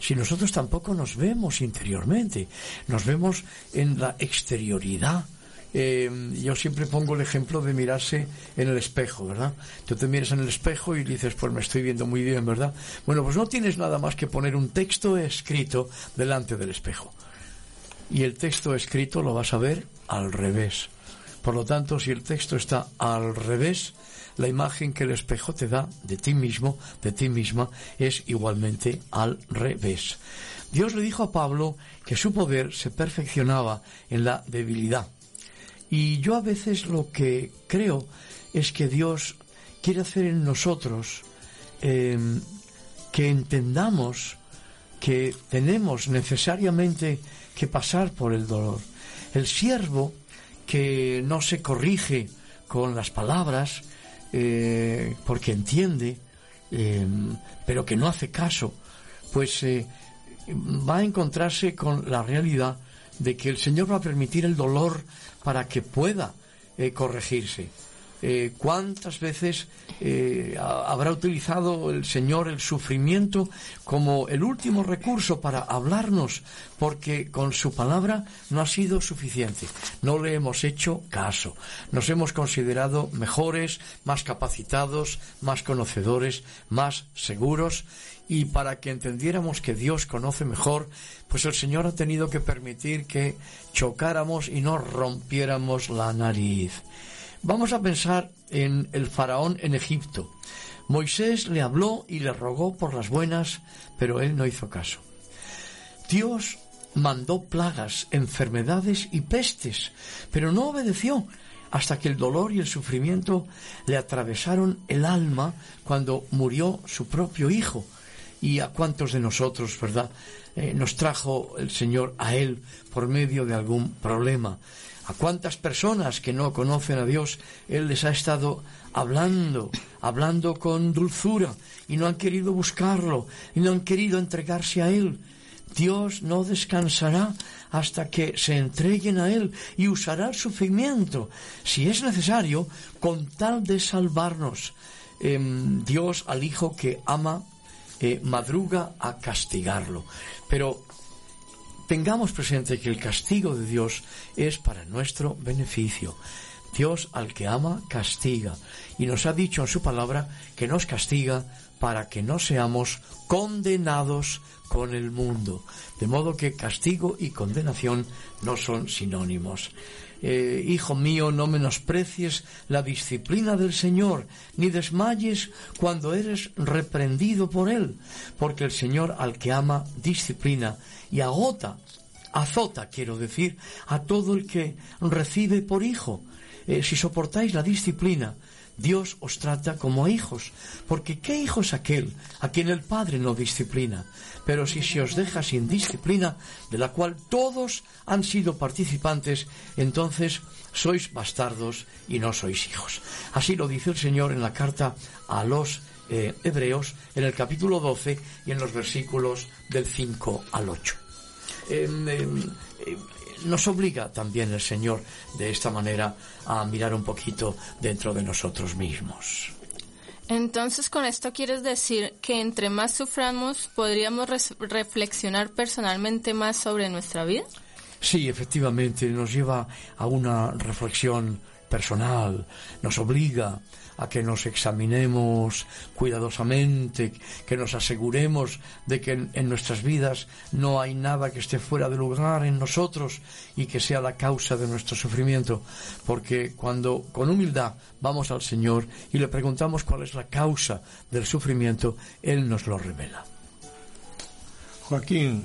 Si nosotros tampoco nos vemos interiormente, nos vemos en la exterioridad eh, yo siempre pongo el ejemplo de mirarse en el espejo, ¿verdad? Tú te miras en el espejo y dices, pues me estoy viendo muy bien, ¿verdad? Bueno, pues no tienes nada más que poner un texto escrito delante del espejo. Y el texto escrito lo vas a ver al revés. Por lo tanto, si el texto está al revés, la imagen que el espejo te da de ti mismo, de ti misma, es igualmente al revés. Dios le dijo a Pablo que su poder se perfeccionaba en la debilidad. Y yo a veces lo que creo es que Dios quiere hacer en nosotros em, que entendamos que tenemos necesariamente que pasar por el dolor. El siervo que no se corrige con las palabras eh, porque entiende, em, pero que no hace caso, pues eh, va a encontrarse con la realidad de que el Señor va a permitir el dolor para que pueda eh, corregirse. Eh, ¿Cuántas veces eh, habrá utilizado el Señor el sufrimiento como el último recurso para hablarnos? Porque con su palabra no ha sido suficiente. No le hemos hecho caso. Nos hemos considerado mejores, más capacitados, más conocedores, más seguros y para que entendiéramos que Dios conoce mejor, pues el Señor ha tenido que permitir que chocáramos y no rompiéramos la nariz. Vamos a pensar en el faraón en Egipto. Moisés le habló y le rogó por las buenas, pero él no hizo caso. Dios mandó plagas, enfermedades y pestes, pero no obedeció hasta que el dolor y el sufrimiento le atravesaron el alma cuando murió su propio hijo, y a cuántos de nosotros, ¿verdad? Eh, nos trajo el Señor a Él por medio de algún problema. A cuántas personas que no conocen a Dios, Él les ha estado hablando, hablando con dulzura, y no han querido buscarlo, y no han querido entregarse a Él. Dios no descansará hasta que se entreguen a Él y usará el sufrimiento, si es necesario, con tal de salvarnos. Em, Dios al Hijo que ama eh, madruga a castigarlo. Pero tengamos presente que el castigo de Dios es para nuestro beneficio. Dios al que ama castiga y nos ha dicho en su palabra que nos castiga para que no seamos condenados con el mundo. De modo que castigo y condenación no son sinónimos. Eh, hijo mío, no menosprecies la disciplina del Señor, ni desmayes cuando eres reprendido por Él, porque el Señor al que ama disciplina y agota, azota, quiero decir, a todo el que recibe por hijo. Eh, si soportáis la disciplina, Dios os trata como hijos, porque ¿qué hijo es aquel a quien el Padre no disciplina? Pero si se os deja sin disciplina, de la cual todos han sido participantes, entonces sois bastardos y no sois hijos. Así lo dice el Señor en la carta a los eh, Hebreos, en el capítulo 12 y en los versículos del 5 al 8 nos obliga también el Señor de esta manera a mirar un poquito dentro de nosotros mismos. Entonces, con esto quieres decir que entre más suframos, podríamos reflexionar personalmente más sobre nuestra vida? Sí, efectivamente, nos lleva a una reflexión personal, nos obliga a que nos examinemos cuidadosamente, que nos aseguremos de que en, nuestras vidas no hay nada que esté fuera de lugar en nosotros y que sea la causa de nuestro sufrimiento, porque cuando con humildad vamos al Señor y le preguntamos cuál es la causa del sufrimiento, Él nos lo revela. Joaquín,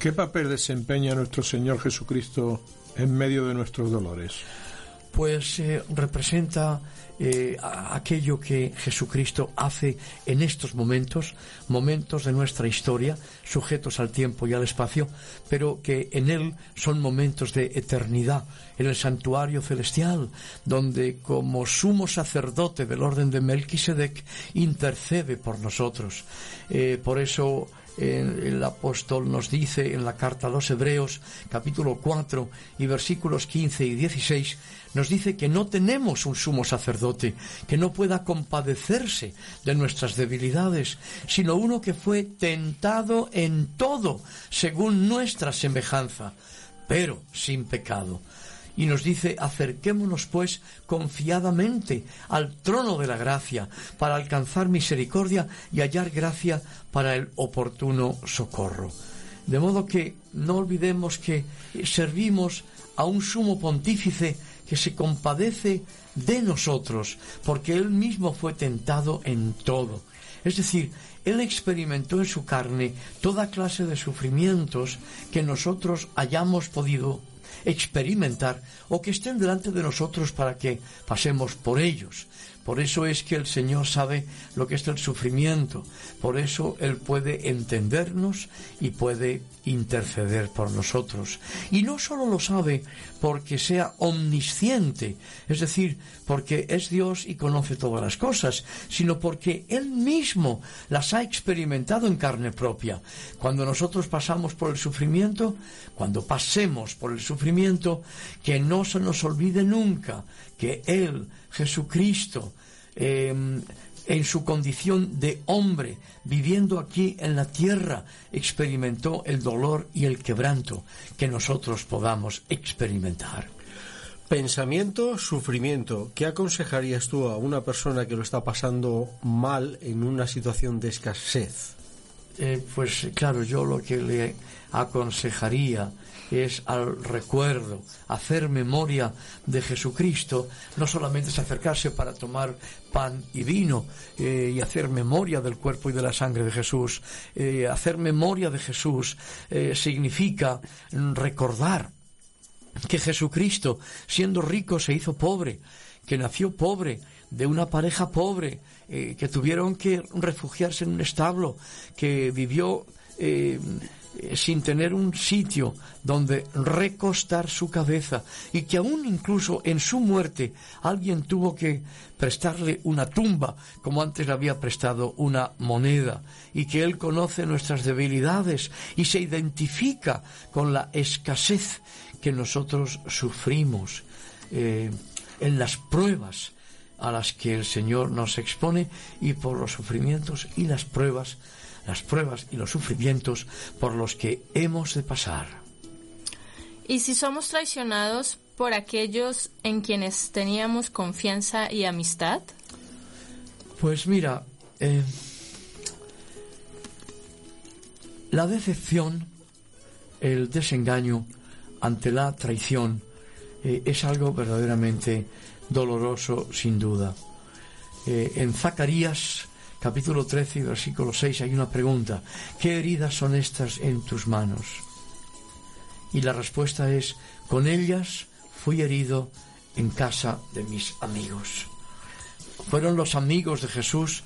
¿qué papel desempeña nuestro Señor Jesucristo en medio de nuestros dolores? Pues eh, representa eh, aquello que Jesucristo hace en estos momentos, momentos de nuestra historia, sujetos al tiempo y al espacio, pero que en Él son momentos de eternidad, en el santuario celestial, donde como sumo sacerdote del orden de Melquisedec intercede por nosotros. Eh, por eso el apóstol nos dice en la carta a los Hebreos, capítulo 4 y versículos 15 y 16, nos dice que no tenemos un sumo sacerdote que no pueda compadecerse de nuestras debilidades, sino uno que fue tentado en todo según nuestra semejanza, pero sin pecado y nos dice acerquémonos pues confiadamente al trono de la gracia para alcanzar misericordia y hallar gracia para el oportuno socorro. De modo que no olvidemos que servimos a un sumo pontífice que se compadece de nosotros, porque él mismo fue tentado en todo. Es decir, él experimentó en su carne toda clase de sufrimientos que nosotros hayamos podido experimentar o que estén delante de nosotros para que pasemos por ellos. Por eso es que el Señor sabe lo que es el sufrimiento. Por eso Él puede entendernos y puede interceder por nosotros. Y no solo lo sabe porque sea omnisciente, es decir, porque es Dios y conoce todas las cosas, sino porque Él mismo las ha experimentado en carne propia. Cuando nosotros pasamos por el sufrimiento, cuando pasemos por el sufrimiento, que no se nos olvide nunca que Él, Jesucristo, em, en su condición de hombre, viviendo aquí en la tierra, experimentó el dolor y el quebranto que nosotros podamos experimentar. Pensamiento, sufrimiento. ¿Qué aconsejarías tú a una persona que lo está pasando mal en una situación de escasez? Eh, pues claro, yo lo que le aconsejaría es al recuerdo, hacer memoria de Jesucristo, no solamente es acercarse para tomar pan y vino eh, y hacer memoria del cuerpo y de la sangre de Jesús. Eh, hacer memoria de Jesús significa recordar que Jesucristo, siendo rico, se hizo pobre, que nació pobre, de una pareja pobre, que tuvieron que refugiarse en un establo, que vivió eh, sin tener un sitio donde recostar su cabeza y que aún incluso en su muerte alguien tuvo que prestarle una tumba como antes le había prestado una moneda y que él conoce nuestras debilidades y se identifica con la escasez que nosotros sufrimos eh, en las pruebas a las que el Señor nos expone y por los sufrimientos y las pruebas, las pruebas y los sufrimientos por los que hemos de pasar. ¿Y si somos traicionados por aquellos en quienes teníamos confianza y amistad? Pues mira, eh, la decepción, el desengaño ante la traición eh, es algo verdaderamente doloroso sin duda. Eh, en Zacarías capítulo 13 versículo 6 hay una pregunta. ¿Qué heridas son estas en tus manos? Y la respuesta es, con ellas fui herido en casa de mis amigos. Fueron los amigos de Jesús,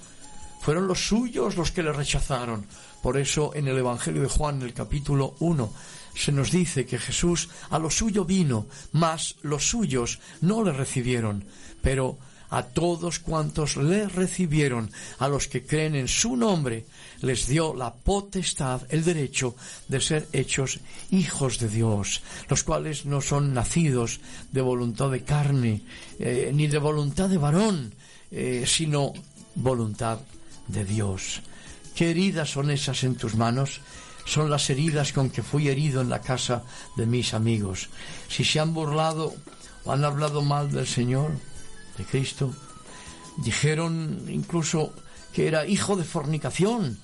fueron los suyos los que le rechazaron. Por eso en el Evangelio de Juan, en el capítulo 1, se nos dice que Jesús a lo suyo vino, mas los suyos no le recibieron, pero a todos cuantos le recibieron, a los que creen en su nombre, les dio la potestad, el derecho de ser hechos hijos de Dios, los cuales no son nacidos de voluntad de carne, eh, ni de voluntad de varón, eh, sino voluntad de Dios. ¿Qué heridas son esas en tus manos? Son las heridas con que fui herido en la casa de mis amigos. Si se han burlado o han hablado mal del Señor, de Cristo, dijeron incluso que era hijo de fornicación,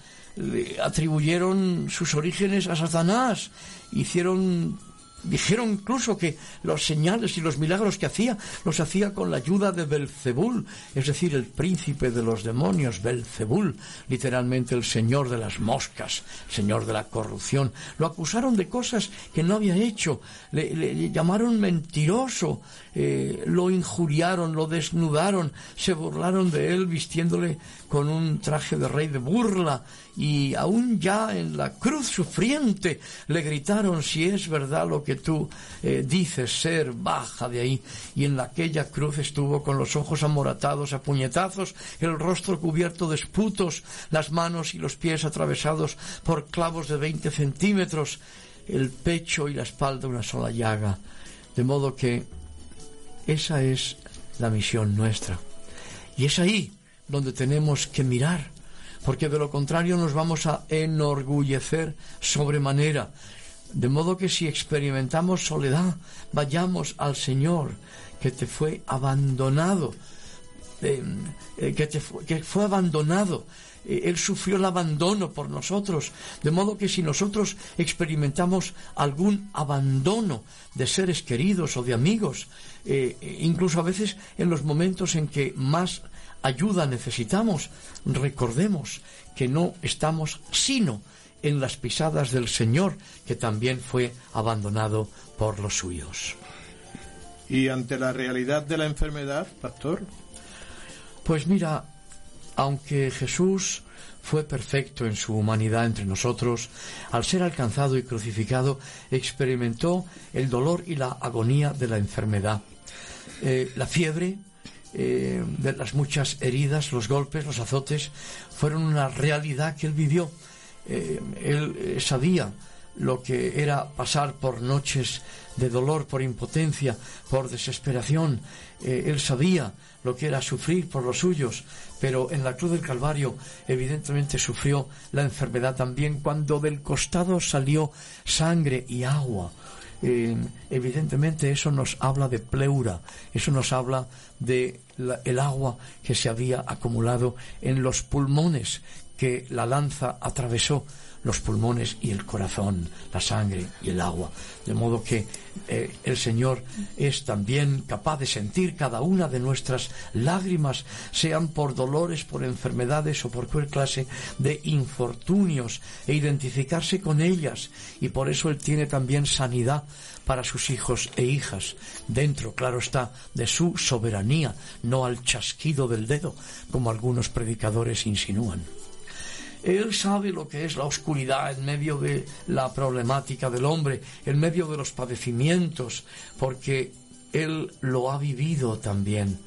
atribuyeron sus orígenes a Satanás, hicieron Dijeron incluso que los señales y los milagros que hacía los hacía con la ayuda de Belzebul, es decir, el príncipe de los demonios, Belzebul, literalmente el señor de las moscas, señor de la corrupción. Lo acusaron de cosas que no había hecho, le, llamaron mentiroso, eh, lo injuriaron, lo desnudaron, se burlaron de él vistiéndole con un traje de rey de burla y aún ya en la cruz sufriente le gritaron si es verdad lo que tú eh, dices ser, baja de ahí. Y en aquella cruz estuvo con los ojos amoratados a puñetazos, el rostro cubierto de esputos, las manos y los pies atravesados por clavos de veinte centímetros, el pecho y la espalda una sola llaga. De modo que esa es la misión nuestra. Y es ahí donde tenemos que mirar porque de lo contrario nos vamos a enorgullecer sobremanera. De modo que si experimentamos soledad, vayamos al Señor, que te fue abandonado, eh, eh, que, te que fue abandonado. Eh, él sufrió el abandono por nosotros. De modo que si nosotros experimentamos algún abandono de seres queridos o de amigos, incluso a veces en los momentos en que más ayuda necesitamos, recordemos que no estamos sino en las pisadas del Señor, que también fue abandonado por los suyos. ¿Y ante la realidad de la enfermedad, pastor? Pues mira, aunque Jesús fue perfecto en su humanidad entre nosotros, al ser alcanzado y crucificado, experimentó el dolor y la agonía de la enfermedad. Eh, la fiebre, eh, las muchas heridas, los golpes, los azotes, fueron una realidad que él vivió. Eh, él sabía lo que era pasar por noches de dolor, por impotencia, por desesperación. él sabía lo que era sufrir por los suyos, pero en la cruz del Calvario evidentemente sufrió la enfermedad también cuando del costado salió sangre y agua evidentemente eso nos habla de pleura, eso nos habla de el agua que se había acumulado en los pulmones que la lanza atravesó los pulmones y el corazón, la sangre y el agua. De modo que eh, el Señor es también capaz de sentir cada una de nuestras lágrimas, sean por dolores, por enfermedades o por cualquier clase de infortunios, e identificarse con ellas. Y por eso Él tiene también sanidad para sus hijos e hijas, dentro, claro está, de su soberanía, no al chasquido del dedo, como algunos predicadores insinúan. Él sabe lo que es la oscuridad en medio de la problemática del hombre, en medio de los padecimientos, porque Él lo ha vivido también.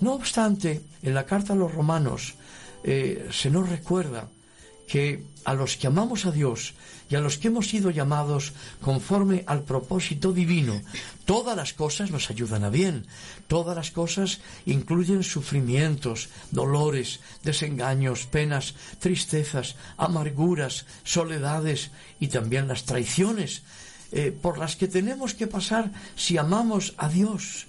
No obstante, en la carta a los romanos eh, se nos recuerda que a los que amamos a Dios y a los que hemos sido llamados conforme al propósito divino, todas las cosas nos ayudan a bien. Todas las cosas incluyen sufrimientos, dolores, desengaños, penas, tristezas, amarguras, soledades y también las traiciones eh, por las que tenemos que pasar si amamos a Dios.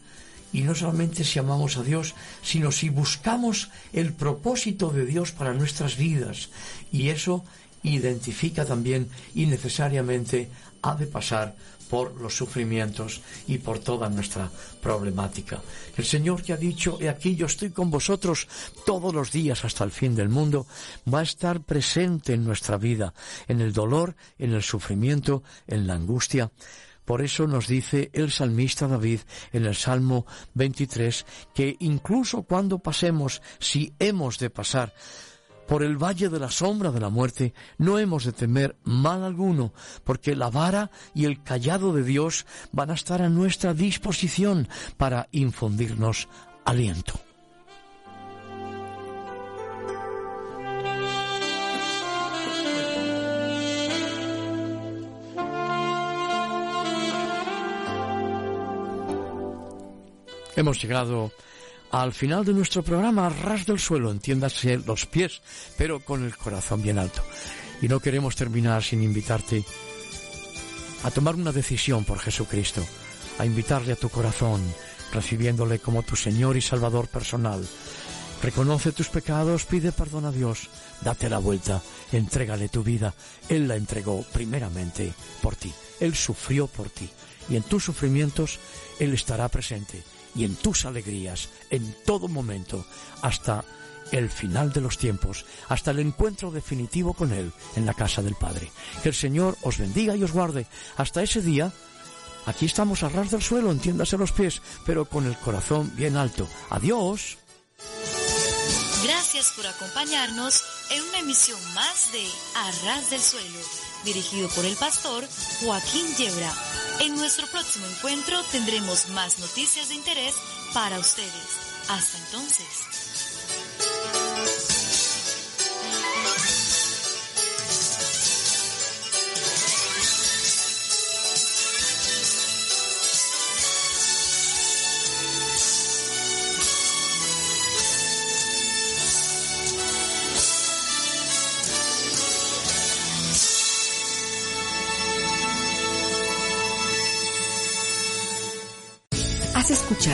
Y no solamente si amamos a Dios, sino si buscamos el propósito de Dios para nuestras vidas. Y eso identifica también y necesariamente ha de pasar por los sufrimientos y por toda nuestra problemática. El Señor que ha dicho, he aquí yo estoy con vosotros todos los días hasta el fin del mundo, va a estar presente en nuestra vida, en el dolor, en el sufrimiento, en la angustia. Por eso nos dice el salmista David en el Salmo 23 que incluso cuando pasemos, si hemos de pasar, por el valle de la sombra de la muerte, no hemos de temer mal alguno, porque la vara y el callado de Dios van a estar a nuestra disposición para infundirnos aliento. Hemos llegado al final de nuestro programa, ras del suelo, entiéndase los pies, pero con el corazón bien alto. Y no queremos terminar sin invitarte a tomar una decisión por Jesucristo, a invitarle a tu corazón, recibiéndole como tu Señor y Salvador personal. Reconoce tus pecados, pide perdón a Dios, date la vuelta, entrégale tu vida. Él la entregó primeramente por ti. Él sufrió por ti. Y en tus sufrimientos Él estará presente y en tus alegrías en todo momento hasta el final de los tiempos, hasta el encuentro definitivo con Él en la casa del Padre. Que el Señor os bendiga y os guarde. Hasta ese día, aquí estamos a ras del suelo, entiéndase los pies, pero con el corazón bien alto. Adiós. Gracias por acompañarnos en una emisión más de Arras del Suelo, dirigido por el pastor Joaquín Yebra. En nuestro próximo encuentro tendremos más noticias de interés para ustedes. Hasta entonces.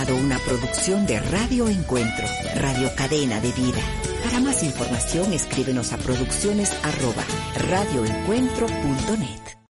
Una producción de Radio Encuentro, Radio Cadena de Vida. Para más información escríbenos a producciones arroba radioencuentro.net.